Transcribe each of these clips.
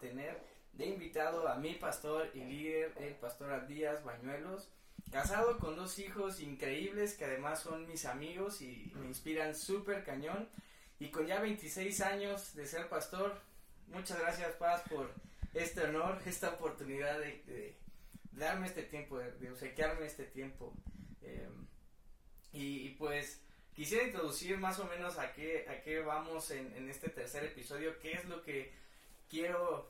tener de invitado a mi pastor y líder, el pastor Díaz Bañuelos, casado con dos hijos increíbles que además son mis amigos y me inspiran súper cañón. Y con ya 26 años de ser pastor, muchas gracias Paz por este honor, esta oportunidad de, darme este tiempo, de, obsequiarme este tiempo. Em, y, pues quisiera introducir más o menos a qué, a qué vamos en, este tercer episodio, qué es lo que quiero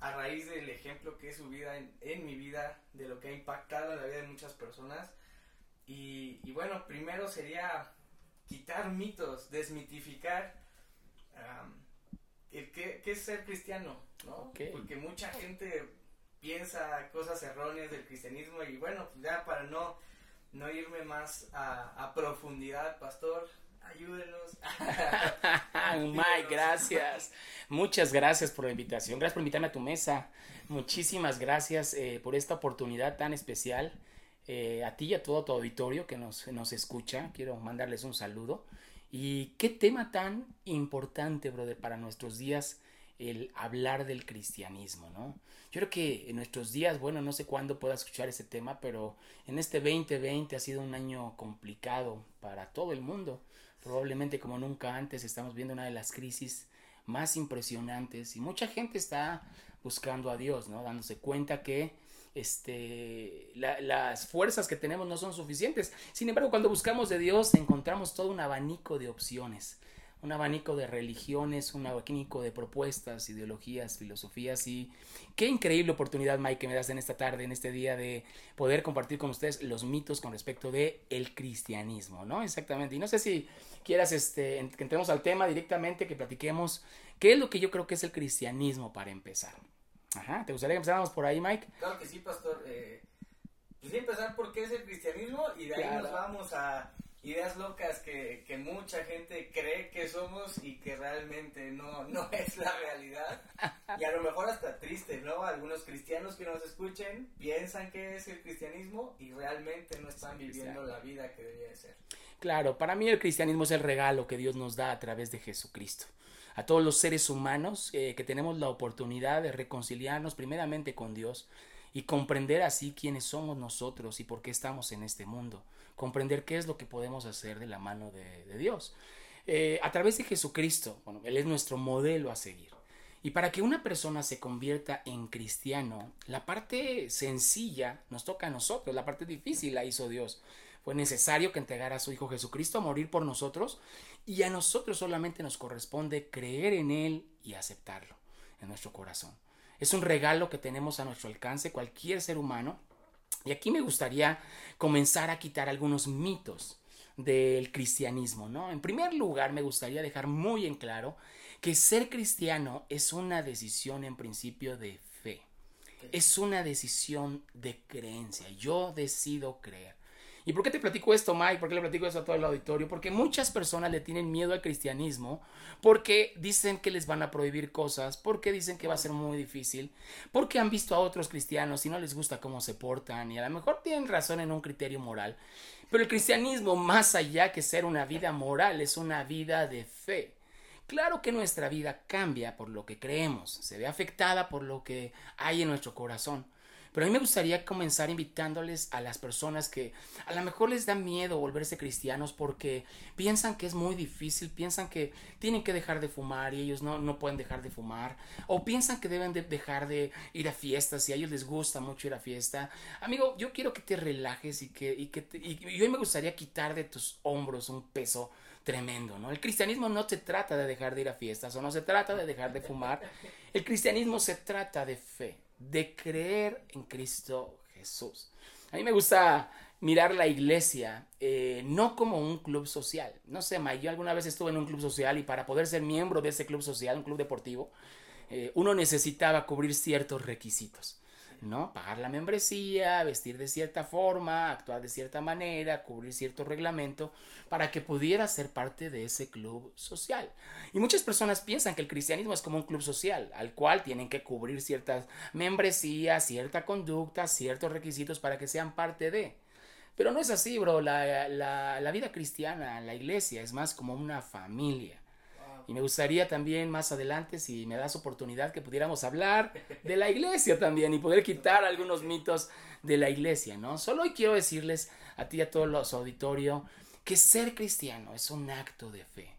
a raíz del ejemplo que es su vida en, mi vida, de lo que ha impactado en la vida de muchas personas. Y, bueno, primero sería quitar mitos, desmitificar qué, es ser cristiano, ¿no? Porque mucha gente piensa cosas erróneas del cristianismo y bueno, ya para no, no irme más a, profundidad, pastor, ayúdenos. Mike, gracias. Muchas gracias por la invitación. Gracias por invitarme a tu mesa. Muchísimas gracias eh, por esta oportunidad tan especial. Eh, a ti y a todo tu auditorio que nos, nos escucha, quiero mandarles un saludo. Y qué tema tan importante, brother, para nuestros días el hablar del cristianismo, ¿no? Yo creo que en nuestros días, bueno, no sé cuándo pueda escuchar ese tema, pero en este 2020 ha sido un año complicado para todo el mundo. Probablemente como nunca antes estamos viendo una de las crisis más impresionantes y mucha gente está buscando a Dios, ¿no? Dándose cuenta que este, las fuerzas que tenemos no son suficientes. Sin embargo, cuando buscamos de Dios encontramos todo un abanico de opciones, un abanico de religiones, un abanico de propuestas, ideologías, filosofías y qué increíble oportunidad, Mike, que me das en esta tarde, en este día de poder compartir con ustedes los mitos con respecto de el cristianismo, ¿no? Exactamente. Y no sé si quieras este, que entremos al tema directamente, que platiquemos qué es lo que yo creo que es el cristianismo para empezar. Ajá, ¿te gustaría que empezáramos por ahí, Mike? Claro que sí, pastor. Eh, pues sí, empezar por qué es el cristianismo y de ahí nos vamos a ideas locas que, que, mucha gente cree que somos y que realmente no, no es la realidad. Y a lo mejor hasta triste, ¿no? Algunos cristianos que nos escuchen piensan que es el cristianismo y realmente no están viviendo la vida que debería de ser. Claro, para mí el cristianismo es el regalo que Dios nos da a través de Jesucristo a todos los seres humanos eh, que tenemos la oportunidad de reconciliarnos primeramente con Dios y comprender así quiénes somos nosotros y por qué estamos en este mundo, comprender qué es lo que podemos hacer de la mano de, Dios. Eh, a través de Jesucristo, bueno, Él es nuestro modelo a seguir. Y para que una persona se convierta en cristiano, la parte sencilla nos toca a nosotros, la parte difícil la hizo Dios. Fue necesario que entregara a su Hijo Jesucristo a morir por nosotros y a nosotros solamente nos corresponde creer en Él y aceptarlo en nuestro corazón. Es un regalo que tenemos a nuestro alcance cualquier ser humano. Y aquí me gustaría comenzar a quitar algunos mitos del cristianismo, ¿no? En primer lugar, me gustaría dejar muy en claro que ser cristiano es una decisión en principio de fe. Es una decisión de creencia. Yo decido creer. ¿Y por qué te platico esto, Mike? ¿Por qué le platico esto a todo el auditorio? Porque muchas personas le tienen miedo al cristianismo porque dicen que les van a prohibir cosas, porque dicen que va a ser muy difícil, porque han visto a otros cristianos y no les gusta cómo se portan y a lo mejor tienen razón en un criterio moral. Pero el cristianismo, más allá que ser una vida moral, es una vida de fe. Claro que nuestra vida cambia por lo que creemos, se ve afectada por lo que hay en nuestro corazón. Pero a mí me gustaría comenzar invitándoles a las personas que a lo mejor les da miedo volverse cristianos porque piensan que es muy difícil, piensan que tienen que dejar de fumar y ellos no, no pueden dejar de fumar, o piensan que deben de dejar de ir a fiestas y a ellos les gusta mucho ir a fiesta. Amigo, yo quiero que te relajes y que, y que y hoy me gustaría quitar de tus hombros un peso tremendo, ¿no? El cristianismo no se trata de dejar de ir a fiestas o no se trata de dejar de fumar. El cristianismo se trata de fe de creer en Cristo Jesús. A mí me gusta mirar la iglesia eh, no como un club social. No sé, Mike, yo alguna vez estuve en un club social y para poder ser miembro de ese club social, un club deportivo, eh, uno necesitaba cubrir ciertos requisitos. ¿No? Pagar la membresía, vestir de cierta forma, actuar de cierta manera, cubrir cierto reglamento para que pudiera ser parte de ese club social. Y muchas personas piensan que el cristianismo es como un club social, al cual tienen que cubrir ciertas membresías, cierta conducta, ciertos requisitos para que sean parte de. Pero no es así, bro. La, la vida cristiana, la iglesia, es más como una familia. Y me gustaría también más adelante, si me das oportunidad, que pudiéramos hablar de la iglesia también y poder quitar algunos mitos de la iglesia, ¿no? Solo hoy quiero decirles a ti y a todos los auditorios que ser cristiano es un acto de fe.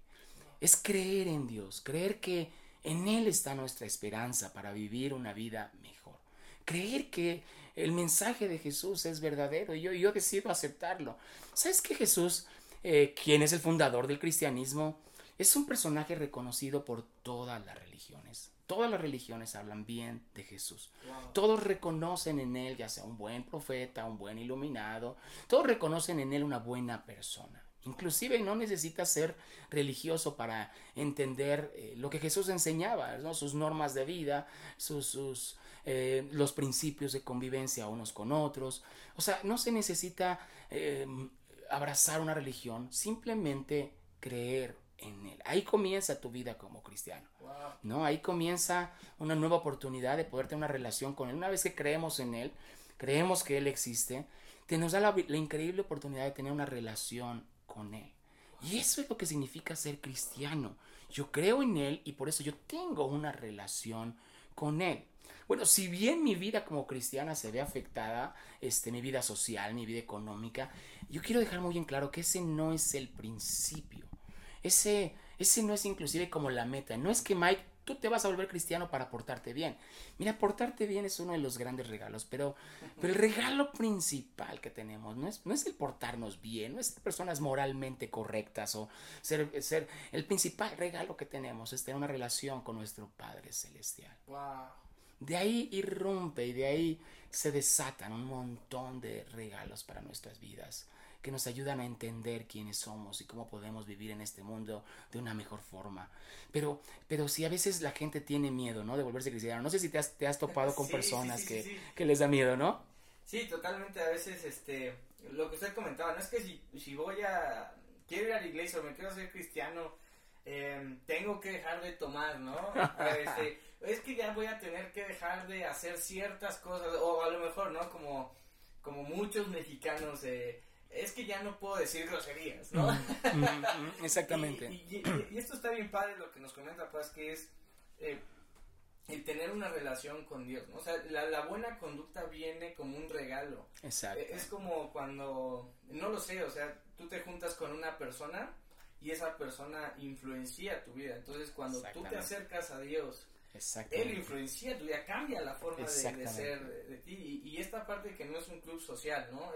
Es creer en Dios, creer que en Él está nuestra esperanza para vivir una vida mejor. Creer que el mensaje de Jesús es verdadero y yo, yo decido aceptarlo. ¿Sabes que Jesús, eh, quien es el fundador del cristianismo, es un personaje reconocido por todas las religiones. Todas las religiones hablan bien de Jesús. Todos reconocen en él, ya sea un buen profeta, un buen iluminado, todos reconocen en él una buena persona. Inclusive no necesita ser religioso para entender eh, lo que Jesús enseñaba, sus normas de vida, sus, eh, los principios de convivencia unos con otros. O sea, no se necesita eh, abrazar una religión, simplemente creer en Él. Ahí comienza tu vida como cristiano. ¿no? Ahí comienza una nueva oportunidad de poder tener una relación con Él. Una vez que creemos en Él, creemos que Él existe, te nos da la, increíble oportunidad de tener una relación con Él. Y eso es lo que significa ser cristiano. Yo creo en Él y por eso yo tengo una relación con Él. Bueno, si bien mi vida como cristiana se ve afectada, este, mi vida social, mi vida económica, yo quiero dejar muy en claro que ese no es el principio. Ese, ese no es inclusive como la meta. No es que Mike, tú te vas a volver cristiano para portarte bien. Mira, portarte bien es uno de los grandes regalos, pero, pero el regalo principal que tenemos no es, no es el portarnos bien, no es ser personas moralmente correctas o ser, ser... El principal regalo que tenemos es tener una relación con nuestro Padre Celestial. De ahí irrumpe y de ahí se desatan un montón de regalos para nuestras vidas que nos ayudan a entender quiénes somos y cómo podemos vivir en este mundo de una mejor forma. Pero, pero si a veces la gente tiene miedo, ¿no? De volverse cristiano. No sé si te has, te has topado con personas que, que, les da miedo, ¿no? Sí, totalmente. A veces, este, lo que usted comentaba, no es que si, si voy a, quiero ir a la iglesia o me quiero ser cristiano, em, tengo que dejar de tomar, ¿no? Este, es que ya voy a tener que dejar de hacer ciertas cosas, o a lo mejor, ¿no? Como, como muchos mexicanos, eh, es que ya no puedo decir groserías, ¿no? Mm, mm, mm, exactamente. y, esto está bien padre lo que nos comenta, pues, que es eh, el tener una relación con Dios, ¿no? O sea, la, buena conducta viene como un regalo. Exacto. E, es como cuando, no lo sé, o sea, tú te juntas con una persona y esa persona influencia tu vida. Entonces, cuando tú te acercas a Dios, él influencia tu vida, cambia la forma de, ser de, ti. Y, esta parte que no es un club social, ¿no?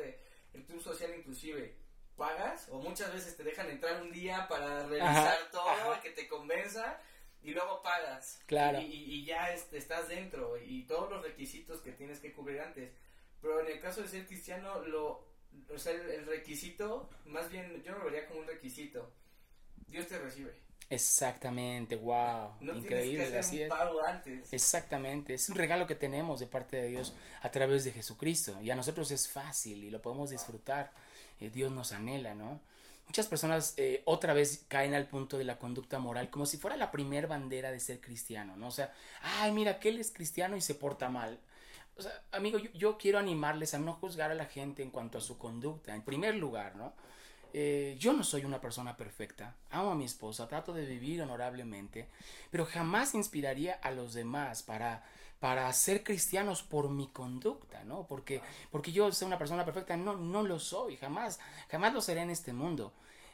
El club social inclusive pagas o muchas veces te dejan entrar un día para revisar todo, que te convenza y luego pagas. Claro. Y, ya estás dentro y todos los requisitos que tienes que cubrir antes. Pero en el caso de ser cristiano, lo, o sea, el, requisito, más bien yo no lo vería como un requisito. Dios te recibe. Exactamente, wow, increíble, así es. Exactamente, es un regalo que tenemos de parte de Dios a través de Jesucristo y a nosotros es fácil y lo podemos disfrutar. Eh, Dios nos anhela, ¿no? Muchas personas eh, otra vez caen al punto de la conducta moral como si fuera la primer bandera de ser cristiano, ¿no? O sea, ay, mira que él es cristiano y se porta mal. O sea, amigo, yo, yo quiero animarles a no juzgar a la gente en cuanto a su conducta, en primer lugar, ¿no? Eh, yo no soy una persona perfecta, amo a mi esposa, trato de vivir honorablemente, pero jamás inspiraría a los demás para, para ser cristianos por mi conducta, ¿no? Porque, porque yo soy una persona perfecta, no, no lo soy, jamás, jamás lo seré en este mundo.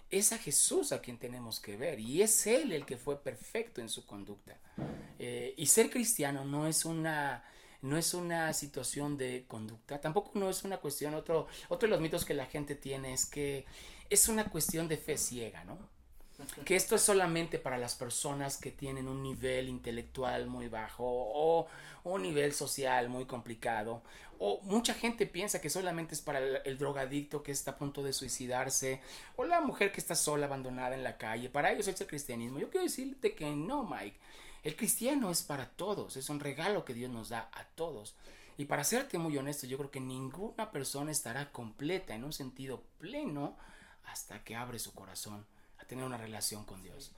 Es a Jesús a quien tenemos que ver y es Él el que fue perfecto en su conducta. Eh, y ser cristiano no es una no es una situación de conducta, tampoco no es una cuestión, otro, otro de los mitos que la gente tiene es que es una cuestión de fe ciega, ¿no? Que esto es solamente para las personas que tienen un nivel intelectual muy bajo o un nivel social muy complicado. O mucha gente piensa que solamente es para el, drogadicto que está a punto de suicidarse o la mujer que está sola, abandonada en la calle. Para ellos es el cristianismo. Yo quiero decirte que no, Mike. El cristiano es para todos. Es un regalo que Dios nos da a todos. Y para serte muy honesto, yo creo que ninguna persona estará completa en un sentido pleno hasta que abre su corazón a tener una relación con Dios,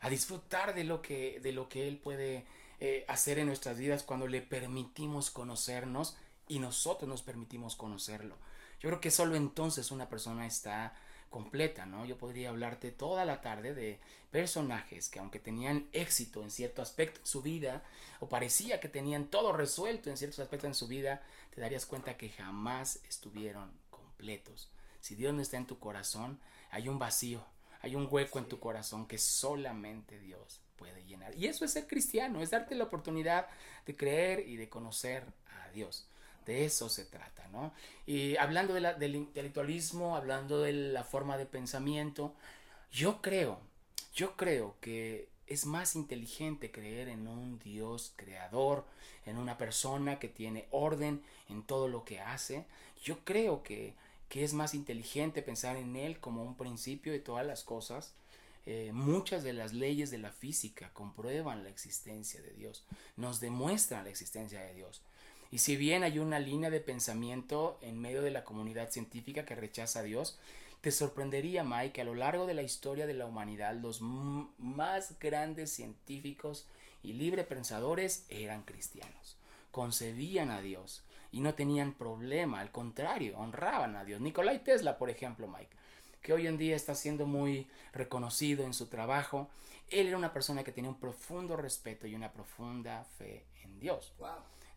a disfrutar de lo que, de lo que Él puede eh, hacer en nuestras vidas cuando le permitimos conocernos y nosotros nos permitimos conocerlo. Yo creo que solo entonces una persona está completa, ¿no? Yo podría hablarte toda la tarde de personajes que aunque tenían éxito en cierto aspecto en su vida, o parecía que tenían todo resuelto en ciertos aspectos en su vida, te darías cuenta que jamás estuvieron completos. Si Dios no está en tu corazón, hay un vacío, hay un hueco en tu corazón que solamente Dios puede llenar. Y eso es ser cristiano, es darte la oportunidad de creer y de conocer a Dios. De eso se trata, ¿no? Y hablando del intelectualismo, hablando de la forma de pensamiento, yo creo, yo creo que es más inteligente creer en un Dios creador, en una persona que tiene orden en todo lo que hace. Yo creo que, que es más inteligente pensar en Él como un principio de todas las cosas. Eh, muchas de las leyes de la física comprueban la existencia de Dios, nos demuestran la existencia de Dios. Y si bien hay una línea de pensamiento en medio de la comunidad científica que rechaza a Dios, te sorprendería, Mike, que a lo largo de la historia de la humanidad los más grandes científicos y libre pensadores eran cristianos. Concebían a Dios y no tenían problema, al contrario, honraban a Dios. Nikolai Tesla, por ejemplo, Mike, que hoy en día está siendo muy reconocido en su trabajo, él era una persona que tenía un profundo respeto y una profunda fe en Dios.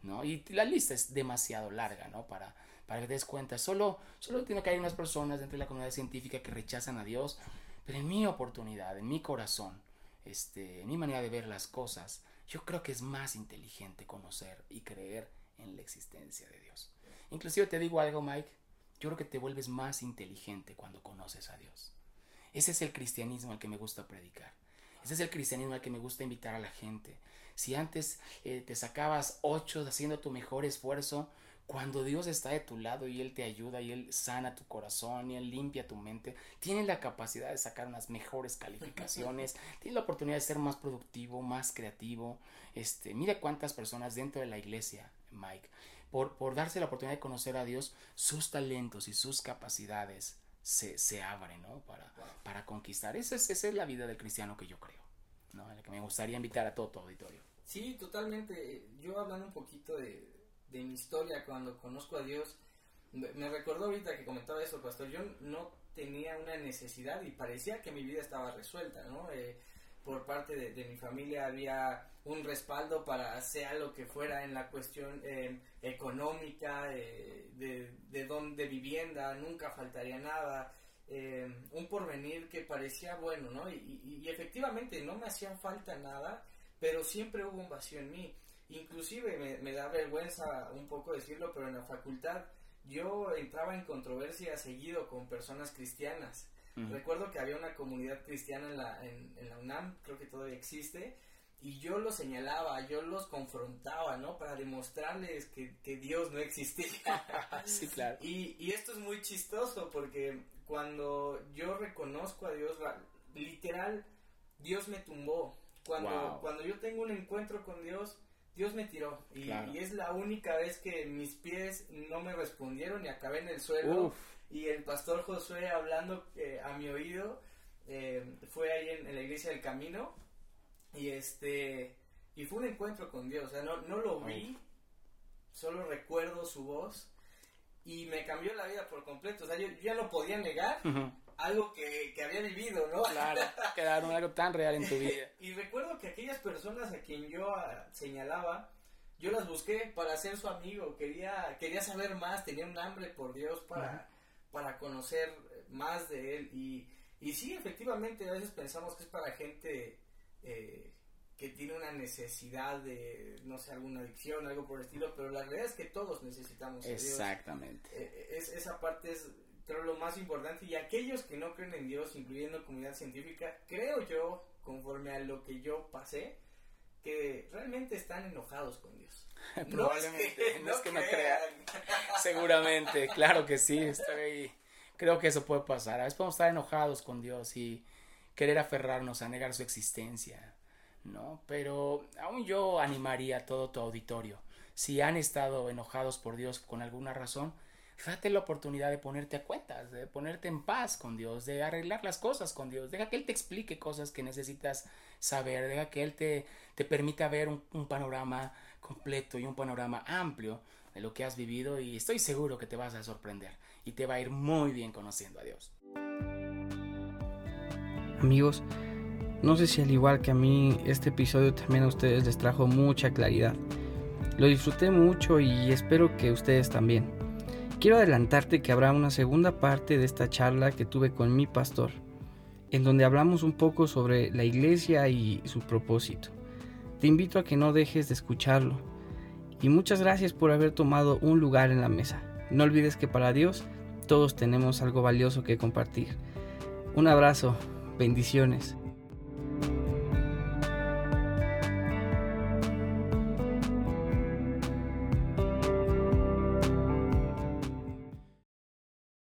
¿no? Y la lista es demasiado larga, ¿no? Para, para que te des cuenta. Solo, solo tiene que hay unas personas dentro de la comunidad científica que rechazan a Dios, pero en mi oportunidad, en mi corazón, este, en mi manera de ver las cosas, yo creo que es más inteligente conocer y creer en la existencia de Dios. Inclusive te digo algo, Mike, yo creo que te vuelves más inteligente cuando conoces a Dios. Ese es el cristianismo al que me gusta predicar. Ese es el cristianismo al que me gusta invitar a la gente. Si antes eh, te sacabas ocho haciendo tu mejor esfuerzo, cuando Dios está de tu lado y Él te ayuda y Él sana tu corazón y Él limpia tu mente, tienes la capacidad de sacar unas mejores calificaciones, tienes la oportunidad de ser más productivo, más creativo. Este, mira cuántas personas dentro de la iglesia, Mike, por, por darse la oportunidad de conocer a Dios, sus talentos y sus capacidades se, se abren, ¿no? Para, para conquistar. Esa es, esa es la vida del cristiano que yo creo, ¿no? La que me gustaría invitar a todo tu auditorio. Sí, totalmente. Yo hablando un poquito de, de mi historia cuando conozco a Dios, me recordó ahorita que comentaba eso, pastor. Yo no tenía una necesidad y parecía que mi vida estaba resuelta, ¿no? Eh, por parte de, mi familia había un respaldo para sea lo que fuera en la cuestión eh, económica, de, de, don, de vivienda, nunca faltaría nada. un porvenir que parecía bueno, ¿no? Y, efectivamente no me hacían falta nada, pero siempre hubo un vacío en mí. Inclusive me, da vergüenza un poco decirlo, pero en la facultad yo entraba en controversia seguido con personas cristianas. Recuerdo que había una comunidad cristiana en la, en, la UNAM, creo que todavía existe, y yo los señalaba, yo los confrontaba, ¿no? Para demostrarles que, Dios no existía. sí, claro. Y, y, esto es muy chistoso porque cuando yo reconozco a Dios, literal, Dios me tumbó. Cuando, cuando yo tengo un encuentro con Dios, Dios me tiró. Y, es la única vez que mis pies no me respondieron y acabé en el suelo. Y el pastor Josué hablando eh, a mi oído eh, fue ahí en, la iglesia del camino. Y este. Y fue un encuentro con Dios. O sea, no, no lo vi. Solo recuerdo su voz. Y me cambió la vida por completo. O sea, yo, ya no podía negar algo que, que, había vivido, ¿no? Claro, quedaron algo tan real en tu vida. y recuerdo que aquellas personas a quien yo ah, señalaba, yo las busqué para ser su amigo, quería, quería saber más, tenía un hambre por Dios para, para conocer más de Él. Y, y sí, efectivamente, a veces pensamos que es para gente eh, que tiene una necesidad de, no sé, alguna adicción, algo por el estilo, pero la realidad es que todos necesitamos a Dios. Exactamente. Eh, es, esa parte es pero lo más importante, y aquellos que no creen en Dios, incluyendo comunidad científica, creo yo, conforme a lo que yo pasé, que realmente están enojados con Dios. Probablemente, no es que no, crean. Seguramente, claro que sí, estoy, creo que eso puede pasar. A veces podemos estar enojados con Dios y querer aferrarnos a negar su existencia, ¿no? Pero aún yo animaría a todo tu auditorio. Si han estado enojados por Dios con alguna razón, Date la oportunidad de ponerte a cuentas, de ponerte en paz con Dios, de arreglar las cosas con Dios. Deja que Él te explique cosas que necesitas saber, deja que Él te, te permita ver un, un panorama completo y un panorama amplio de lo que has vivido y estoy seguro que te vas a sorprender y te va a ir muy bien conociendo a Dios. Amigos, no sé si al igual que a mí este episodio también a ustedes les trajo mucha claridad. Lo disfruté mucho y espero que ustedes también. Quiero adelantarte que habrá una segunda parte de esta charla que tuve con mi pastor, en donde hablamos un poco sobre la iglesia y su propósito. Te invito a que no dejes de escucharlo. Y muchas gracias por haber tomado un lugar en la mesa. No olvides que para Dios todos tenemos algo valioso que compartir. Un abrazo, bendiciones.